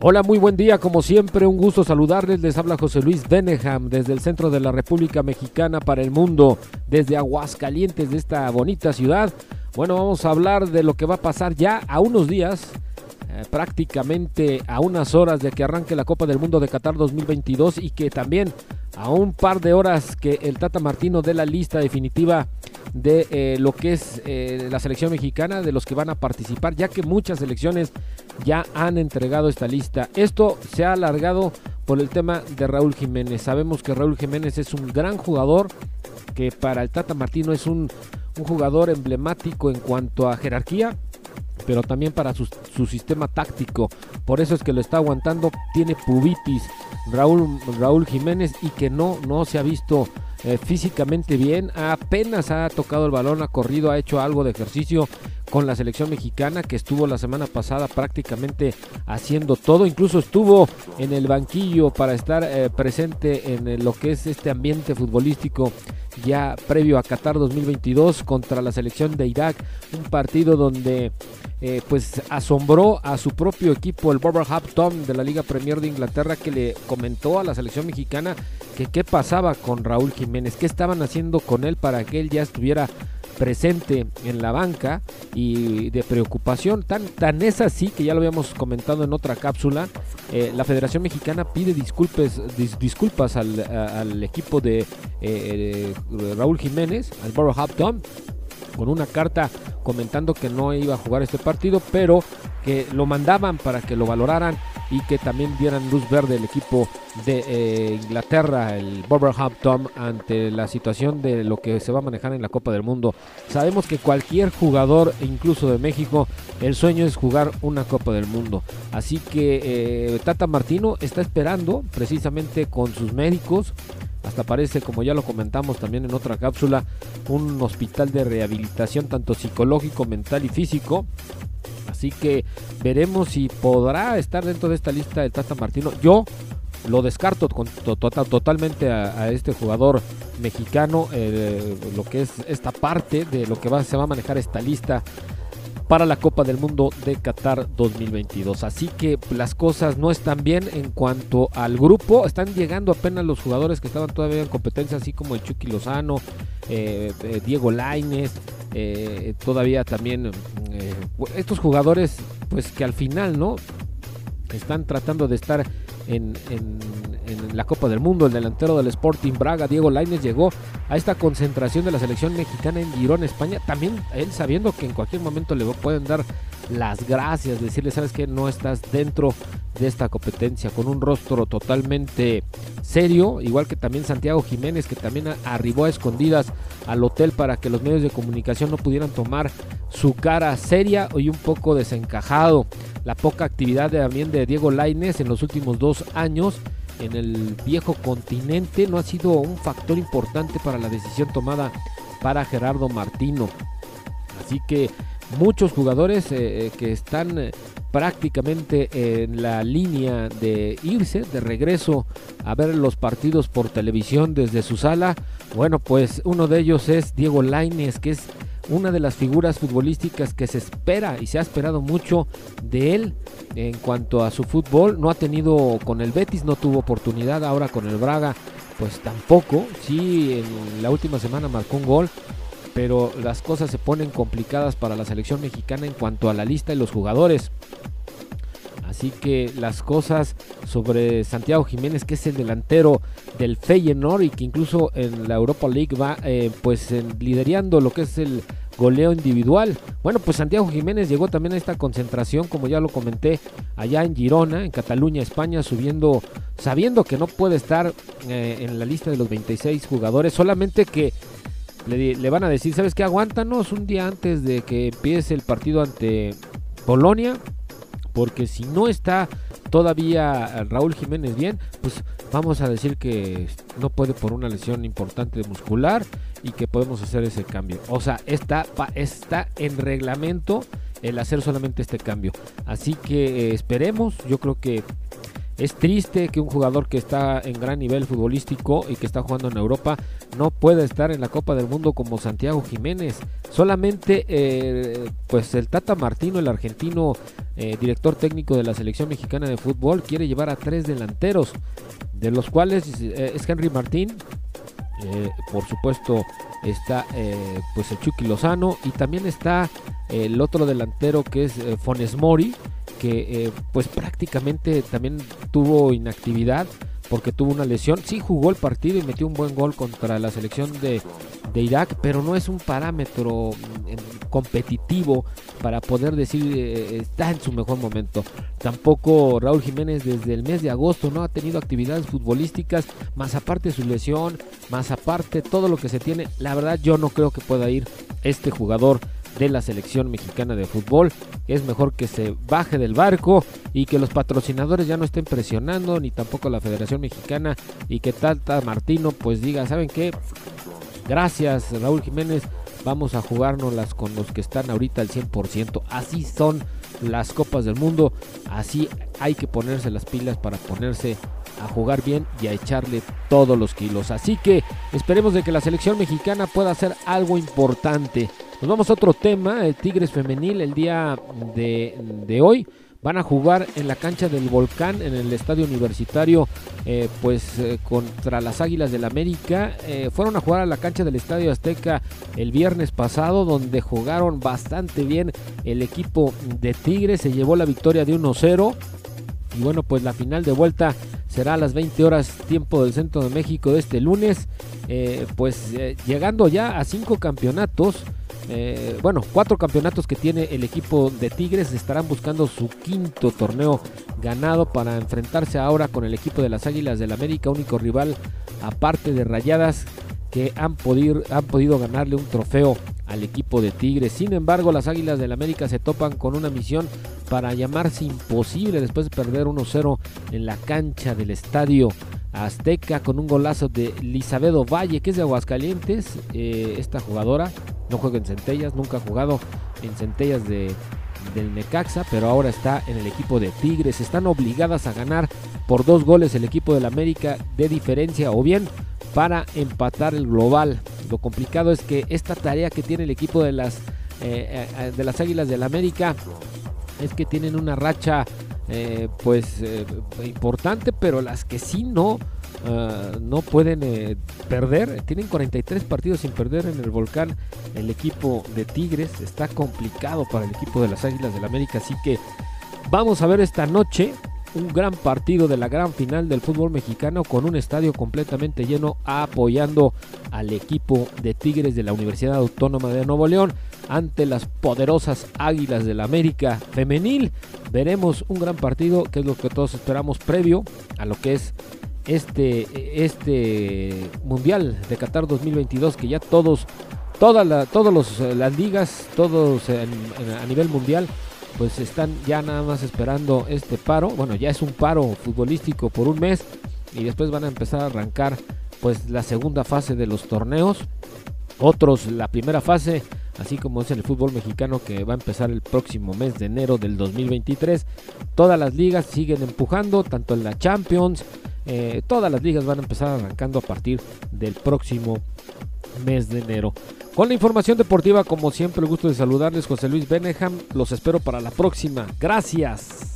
Hola, muy buen día, como siempre, un gusto saludarles. Les habla José Luis Beneham desde el centro de la República Mexicana para el mundo, desde Aguascalientes, de esta bonita ciudad. Bueno, vamos a hablar de lo que va a pasar ya a unos días, eh, prácticamente a unas horas de que arranque la Copa del Mundo de Qatar 2022 y que también a un par de horas que el Tata Martino dé la lista definitiva de eh, lo que es eh, la selección mexicana, de los que van a participar, ya que muchas selecciones ya han entregado esta lista. Esto se ha alargado por el tema de Raúl Jiménez. Sabemos que Raúl Jiménez es un gran jugador, que para el Tata Martino es un, un jugador emblemático en cuanto a jerarquía, pero también para su, su, sistema táctico. Por eso es que lo está aguantando. Tiene pubitis Raúl, Raúl Jiménez y que no, no se ha visto eh, físicamente bien. Apenas ha tocado el balón, ha corrido, ha hecho algo de ejercicio con la selección mexicana que estuvo la semana pasada prácticamente haciendo todo. Incluso estuvo en el banquillo para estar eh, presente en lo que es este ambiente futbolístico ya previo a Qatar 2022 contra la selección de Irak. Un partido donde eh, pues asombró a su propio equipo, el Wolverhampton de la Liga Premier de Inglaterra, que le comentó a la selección mexicana que qué pasaba con Raúl Jiménez, qué estaban haciendo con él para que él ya estuviera presente en la banca y de preocupación. Tan, tan es así que ya lo habíamos comentado en otra cápsula. Eh, la Federación Mexicana pide disculpes, dis, disculpas al, al, equipo de eh, eh, Raúl Jiménez, al Wolverhampton, con una carta comentando que no iba a jugar este partido, pero que lo mandaban para que lo valoraran y que también dieran luz verde el equipo de eh, Inglaterra, el Wolverhampton, ante la situación de lo que se va a manejar en la Copa del Mundo. Sabemos que cualquier jugador, incluso de México, el sueño es jugar una Copa del Mundo. Así que eh, Tata Martino está esperando precisamente con sus médicos hasta parece, como ya lo comentamos también en otra cápsula, un hospital de rehabilitación tanto psicológico, mental y físico. Así que veremos si podrá estar dentro de esta lista del Tata Martino. Yo lo descarto con, to, to, totalmente a, a, este jugador mexicano, eh, lo que es esta parte de lo que va, se va a manejar esta lista para la Copa del Mundo de Qatar 2022. Así que las cosas no están bien en cuanto al grupo. Están llegando apenas los jugadores que estaban todavía en competencia, así como el Chucky Lozano, eh, eh, Diego Laines, eh, todavía también eh, estos jugadores, pues que al final, ¿no? Están tratando de estar en, en, en, la Copa del Mundo. El delantero del Sporting Braga, Diego Laines, llegó a esta concentración de la selección mexicana en Girón, España. También él sabiendo que en cualquier momento le pueden dar las gracias, decirle, sabes que no estás dentro de esta competencia, con un rostro totalmente serio, igual que también Santiago Jiménez, que también arribó a escondidas al hotel para que los medios de comunicación no pudieran tomar su cara seria y un poco desencajado. La poca actividad también de Diego Laines en los últimos dos años en el viejo continente no ha sido un factor importante para la decisión tomada para Gerardo Martino. Así que muchos jugadores eh, que están eh, prácticamente en la línea de irse, de regreso a ver los partidos por televisión desde su sala. Bueno, pues uno de ellos es Diego Laines, que es una de las figuras futbolísticas que se espera y se ha esperado mucho de él en cuanto a su fútbol. No ha tenido con el Betis, no tuvo oportunidad, ahora con el Braga pues tampoco. Sí, en la última semana marcó un gol, pero las cosas se ponen complicadas para la selección mexicana en cuanto a la lista y los jugadores. Así que las cosas sobre Santiago Jiménez, que es el delantero del Feyenoord y que incluso en la Europa League va eh, pues en, liderando lo que es el goleo individual. Bueno, pues Santiago Jiménez llegó también a esta concentración, como ya lo comenté, allá en Girona, en Cataluña, España, subiendo, sabiendo que no puede estar eh, en la lista de los 26 jugadores, solamente que le, le, van a decir, ¿sabes qué? Aguántanos un día antes de que empiece el partido ante Polonia, porque si no está todavía Raúl Jiménez bien, pues vamos a decir que no puede por una lesión importante muscular y que podemos hacer ese cambio. O sea, está, está en reglamento el hacer solamente este cambio. Así que eh, esperemos, yo creo que es triste que un jugador que está en gran nivel futbolístico y que está jugando en Europa no pueda estar en la Copa del Mundo como Santiago Jiménez. Solamente eh, pues el Tata Martino, el argentino eh, director técnico de la selección mexicana de fútbol, quiere llevar a tres delanteros, de los cuales eh, es Henry Martín, por supuesto está pues el Chucky Lozano y también está el otro delantero que es Fones Mori que eh, pues prácticamente también tuvo inactividad porque tuvo una lesión. Sí jugó el partido y metió un buen gol contra la selección de, Irak, pero no es un parámetro mm, competitivo para poder decir eh, está en su mejor momento. Tampoco Raúl Jiménez desde el mes de agosto no ha tenido actividades futbolísticas, más aparte su lesión, más aparte todo lo que se tiene. La verdad yo no creo que pueda ir este jugador de la selección mexicana de fútbol. Es mejor que se baje del barco y que los patrocinadores ya no estén presionando, ni tampoco la Federación Mexicana y que Tata Martino pues diga, ¿saben qué? Gracias Raúl Jiménez, vamos a jugárnoslas con los que están ahorita al 100%. Así son las copas del mundo, así hay que ponerse las pilas para ponerse a jugar bien y a echarle todos los kilos. Así que esperemos de que la selección mexicana pueda hacer algo importante nos vamos a otro tema, el Tigres femenil el día de, hoy. Van a jugar en la cancha del Volcán, en el estadio universitario, eh, pues eh, contra las Águilas del América. Eh, fueron a jugar a la cancha del Estadio Azteca el viernes pasado, donde jugaron bastante bien el equipo de Tigres. Se llevó la victoria de 1-0. Y bueno, pues la final de vuelta será a las 20 horas tiempo del centro de México de este lunes. pues llegando ya a cinco campeonatos. Eh, bueno, cuatro campeonatos que tiene el equipo de Tigres. Estarán buscando su quinto torneo ganado para enfrentarse ahora con el equipo de las Águilas del América, único rival aparte de Rayadas que han podido, ganarle un trofeo al equipo de Tigres. Sin embargo, las Águilas del América se topan con una misión para llamarse imposible después de perder 1-0 en la cancha del estadio Azteca con un golazo de Lizabedo Valle, que es de Aguascalientes, eh, esta jugadora no juega en Centellas, nunca ha jugado en Centellas de, del Necaxa, pero ahora está en el equipo de Tigres. Están obligadas a ganar por dos goles el equipo del América de diferencia o bien para empatar el global. Lo complicado es que esta tarea que tiene el equipo de las, eh, eh, de las Águilas del América es que tienen una racha eh, pues importante, pero las que sí no Ah, no pueden eh, perder. Tienen 43 partidos sin perder en el volcán. El equipo de Tigres está complicado para el equipo de las Águilas del América. Así que vamos a ver esta noche un gran partido de la gran final del fútbol mexicano con un estadio completamente lleno apoyando al equipo de Tigres de la Universidad Autónoma de Nuevo León ante las poderosas Águilas del América femenil. Veremos un gran partido que es lo que todos esperamos previo a lo que es este, este Mundial de Qatar 2022 que ya todos, toda la, todos los, eh, las ligas, todos a nivel mundial, pues están ya nada más esperando este paro. Bueno, ya es un paro futbolístico por un mes y después van a empezar a arrancar pues la segunda fase de los torneos. Otros la primera fase, así como es el fútbol mexicano que va a empezar el próximo mes de enero del 2023. Todas las ligas siguen empujando, tanto en la Champions, eh, todas las ligas van a empezar arrancando a partir del próximo mes de enero. Con la información deportiva, como siempre, el gusto de saludarles, José Luis Beneham. Los espero para la próxima. Gracias.